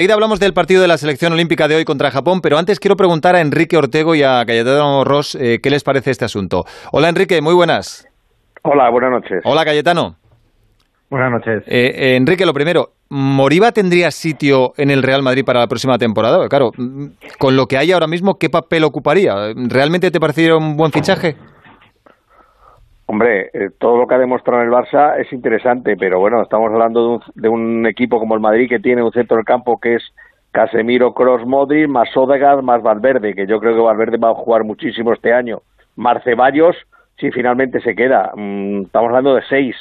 Enseguida hablamos del partido de la selección olímpica de hoy contra Japón, pero antes quiero preguntar a Enrique Ortego y a Cayetano Ross eh, qué les parece este asunto. Hola Enrique, muy buenas. Hola, buenas noches. Hola Cayetano. Buenas noches. Eh, eh, Enrique, lo primero, ¿Moriba tendría sitio en el Real Madrid para la próxima temporada? Claro, mm, con lo que hay ahora mismo, ¿qué papel ocuparía? ¿Realmente te parecería un buen fichaje? Hombre, eh, todo lo que ha demostrado en el Barça es interesante, pero bueno, estamos hablando de un, de un equipo como el Madrid que tiene un centro del campo que es Casemiro, Cross, Modric, más Odegaard, más Valverde, que yo creo que Valverde va a jugar muchísimo este año. Marceballos, si finalmente se queda. Mm, estamos hablando de seis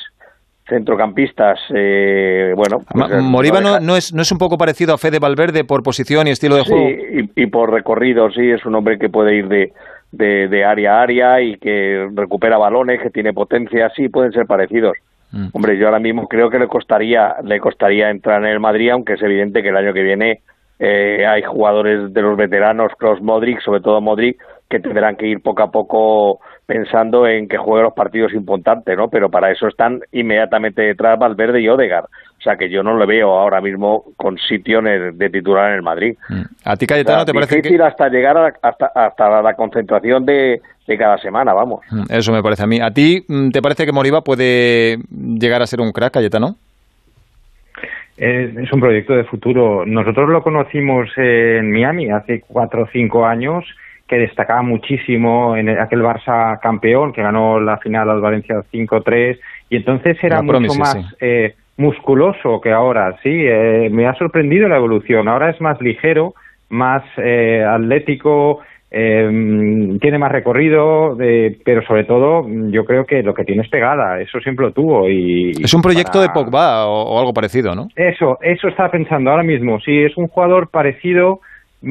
centrocampistas. Eh, bueno, pues, eh, Moriba no, no, es, no es un poco parecido a Fede Valverde por posición y estilo de sí, juego. Y, y por recorrido, sí, es un hombre que puede ir de, de, de, área a área y que recupera balones, que tiene potencia, sí, pueden ser parecidos. Mm. Hombre, yo ahora mismo creo que le costaría, le costaría entrar en el Madrid, aunque es evidente que el año que viene eh, hay jugadores de los veteranos, Cross Modric, sobre todo Modric, que tendrán que ir poco a poco pensando en que juegue los partidos importantes, ¿no? Pero para eso están inmediatamente detrás Valverde y Odegaard. O sea que yo no le veo ahora mismo con sitio en el, de titular en el Madrid. Mm. ¿A ti, Cayetano, o sea, te parece difícil que...? hasta llegar a, hasta, hasta la concentración de, de cada semana, vamos. Mm, Eso me parece a mí. ¿A ti mm, te parece que Moriba puede llegar a ser un crack, Cayetano? Es, es un proyecto de futuro. Nosotros lo conocimos en Miami hace cuatro o cinco años que destacaba muchísimo en aquel Barça campeón que ganó la final al Valencia 5-3 y entonces era La mucho promise, más sí. eh, musculoso que ahora, sí, eh, me ha sorprendido la evolución, ahora es más ligero, más eh, atlético, eh, tiene más recorrido, de, pero sobre todo yo creo que lo que tiene es pegada, eso siempre lo tuvo y... Es un proyecto para- de Pogba o, o algo parecido, ¿no? Eso, eso estaba pensando ahora mismo. Sí, es un jugador parecido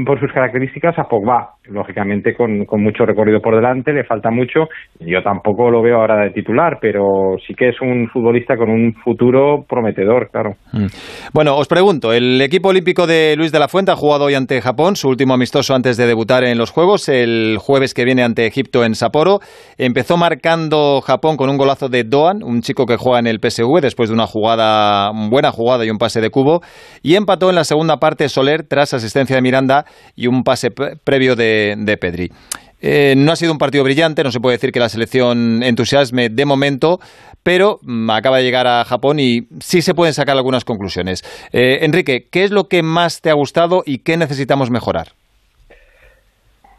por sus características a Pogba, lógicamente con, mucho recorrido por delante, le falta mucho. Yo tampoco lo veo ahora de titular, pero sí que es un futbolista con un futuro prometedor, claro. Mm. Bueno, os pregunto, el equipo olímpico de Luis de la Fuente ha jugado hoy ante Japón, su último amistoso antes de debutar en los Juegos, el jueves que viene ante Egipto en Sapporo. Empezó marcando Japón con un golazo de Doan, un chico que juega en el PSV después de una jugada, buena jugada y un pase de cubo, y empató en la segunda parte Soler tras asistencia de Miranda y un pase pre- previo de, Pedri. Eh, no ha sido un partido brillante, no se puede decir que la selección entusiasme de momento, pero mm, acaba de llegar a Japón y sí se pueden sacar algunas conclusiones. Eh, Enrique, ¿qué es lo que más te ha gustado y qué necesitamos mejorar?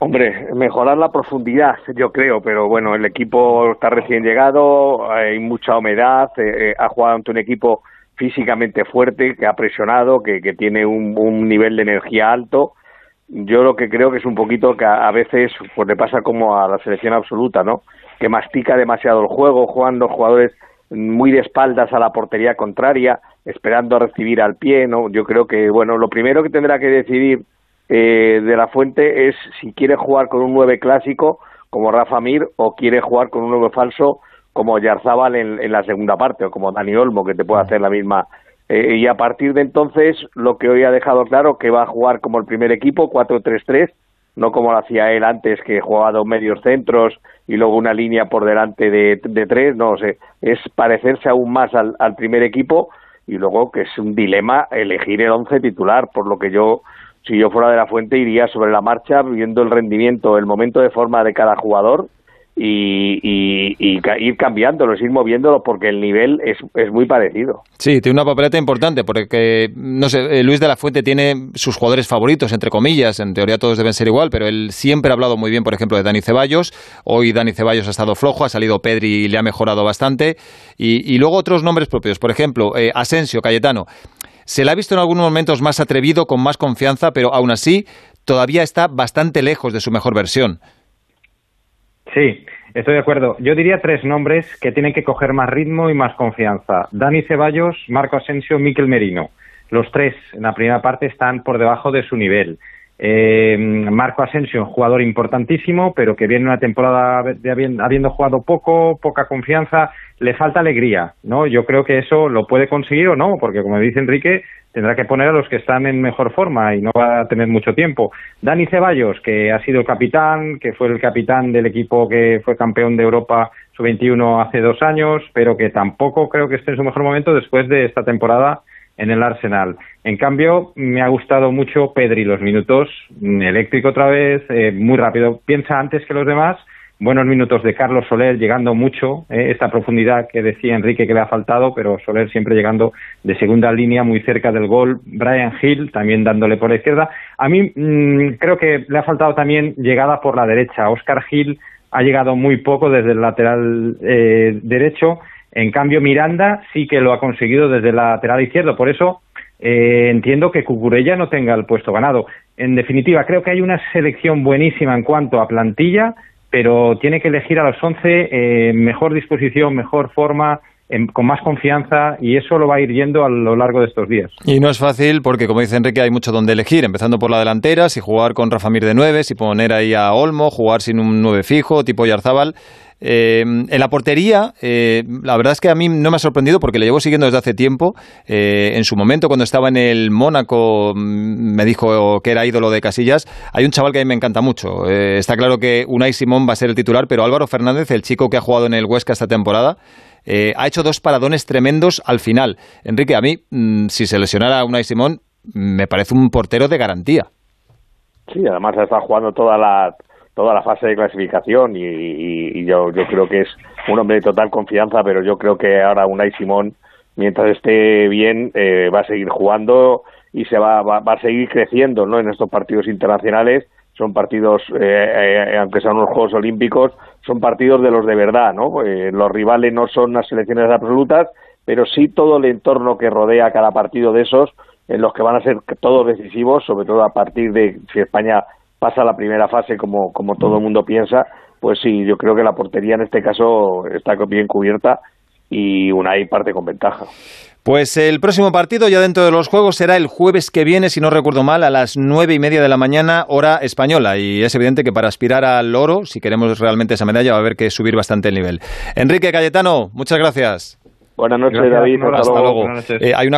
Hombre, mejorar la profundidad, yo creo, pero bueno, el equipo está recién llegado, hay mucha humedad, eh, eh, ha jugado ante un equipo físicamente fuerte, que ha presionado, que, tiene un nivel de energía alto. Yo lo que creo que es un poquito que a, veces pues le pasa como a la selección absoluta, ¿no? Que mastica demasiado el juego, jugando jugadores muy de espaldas a la portería contraria, esperando a recibir al pie, ¿no? Yo creo que, bueno, lo primero que tendrá que decidir eh, de la Fuente es si quiere jugar con un 9 clásico como Rafa Mir o quiere jugar con un 9 falso como Yarzábal en, en la segunda parte o como Dani Olmo que te puede hacer la misma eh, y a partir de entonces lo que hoy ha dejado claro que va a jugar como el primer equipo 4-3-3 no como lo hacía él antes que jugaba dos medios centros y luego una línea por delante de, de tres no sé es parecerse aún más al, al primer equipo y luego que es un dilema elegir el once titular por lo que yo si yo fuera de la fuente iría sobre la marcha viendo el rendimiento, el momento de forma de cada jugador y, ir cambiándolos, ir moviéndolos porque el nivel es, es muy parecido. Sí, tiene una papeleta importante porque, no sé, eh, Luis de la Fuente tiene sus jugadores favoritos, entre comillas, en teoría todos deben ser igual, pero él siempre ha hablado muy bien, por ejemplo, de Dani Ceballos. Hoy Dani Ceballos ha estado flojo, ha salido Pedri y le ha mejorado bastante. Y, y luego otros nombres propios, por ejemplo, eh, Asensio, Cayetano. Se le ha visto en algunos momentos más atrevido, con más confianza, pero aún así todavía está bastante lejos de su mejor versión. Sí, estoy de acuerdo. Yo diría tres nombres que tienen que coger más ritmo y más confianza. Dani Ceballos, Marco Asensio, Miquel Merino. Los tres en la primera parte están por debajo de su nivel. Eh, Marco Asensio, un jugador importantísimo, pero que viene una temporada de habiendo, habiendo jugado poco, poca confianza, le falta alegría, ¿no? Yo creo que eso lo puede conseguir o no, porque como dice Enrique, tendrá que poner a los que están en mejor forma y no va a tener mucho tiempo. Dani Ceballos, que ha sido capitán, que fue el capitán del equipo que fue campeón de Europa sub-21 hace dos años, pero que tampoco creo que esté en su mejor momento después de esta temporada en el Arsenal. En cambio, me ha gustado mucho Pedri, los minutos mm, eléctrico otra vez, eh, muy rápido, piensa antes que los demás, buenos minutos de Carlos Soler llegando mucho, eh, esta profundidad que decía Enrique que le ha faltado, pero Soler siempre llegando de segunda línea muy cerca del gol, Brian Hill también dándole por la izquierda. A mí mm, creo que le ha faltado también llegada por la derecha, Oscar Hill ha llegado muy poco desde el lateral eh, derecho en cambio, Miranda sí que lo ha conseguido desde el lateral izquierdo. Por eso eh, entiendo que Cucurella no tenga el puesto ganado. En definitiva, creo que hay una selección buenísima en cuanto a plantilla, pero tiene que elegir a los 11 eh, mejor disposición, mejor forma, con más confianza y eso lo va a ir yendo a lo largo de estos días. Y no es fácil porque, como dice Enrique, hay mucho donde elegir, empezando por la delantera, si jugar con Rafa Mir de 9, si poner ahí a Olmo, jugar sin un 9 fijo, tipo Yarzábal. Eh, en la portería, eh, la verdad es que a mí no me ha sorprendido porque le llevo siguiendo desde hace tiempo. Eh, en su momento, cuando estaba en el Mónaco, mm, me dijo que era ídolo de Casillas. Hay un chaval que a mí me encanta mucho. está claro que Unai Simón va a ser el titular, pero Álvaro Fernández, el chico que ha jugado en el Huesca esta temporada, ha hecho dos paradones tremendos al final. Enrique, a mí, mm, si se lesionara a Unai Simón, me parece un portero de garantía. Sí, además está jugando toda la toda la fase de clasificación y, yo, creo que es un hombre de total confianza, pero yo creo que ahora Unai Simón, mientras esté bien, eh, va a seguir jugando y se va, va, a seguir creciendo ¿no? en estos partidos internacionales. Son partidos, eh, eh, aunque sean unos Juegos Olímpicos, son partidos de los de verdad. ¿no? los rivales no son las selecciones absolutas, pero sí todo el entorno que rodea cada partido de esos, en los que van a ser todos decisivos, sobre todo a partir de si España pasa la primera fase como, como todo el mundo piensa, pues sí, yo creo que la portería en este caso está bien cubierta y una ahí parte con ventaja. Pues el próximo partido ya dentro de los Juegos será el jueves que viene, si no recuerdo mal, a las nueve y media de la mañana, hora española. Y es evidente que para aspirar al oro, si queremos realmente esa medalla, va a haber que subir bastante el nivel. Enrique Cayetano, muchas gracias. Buenas noches, David. Hasta, luego. Eh, hay una cosa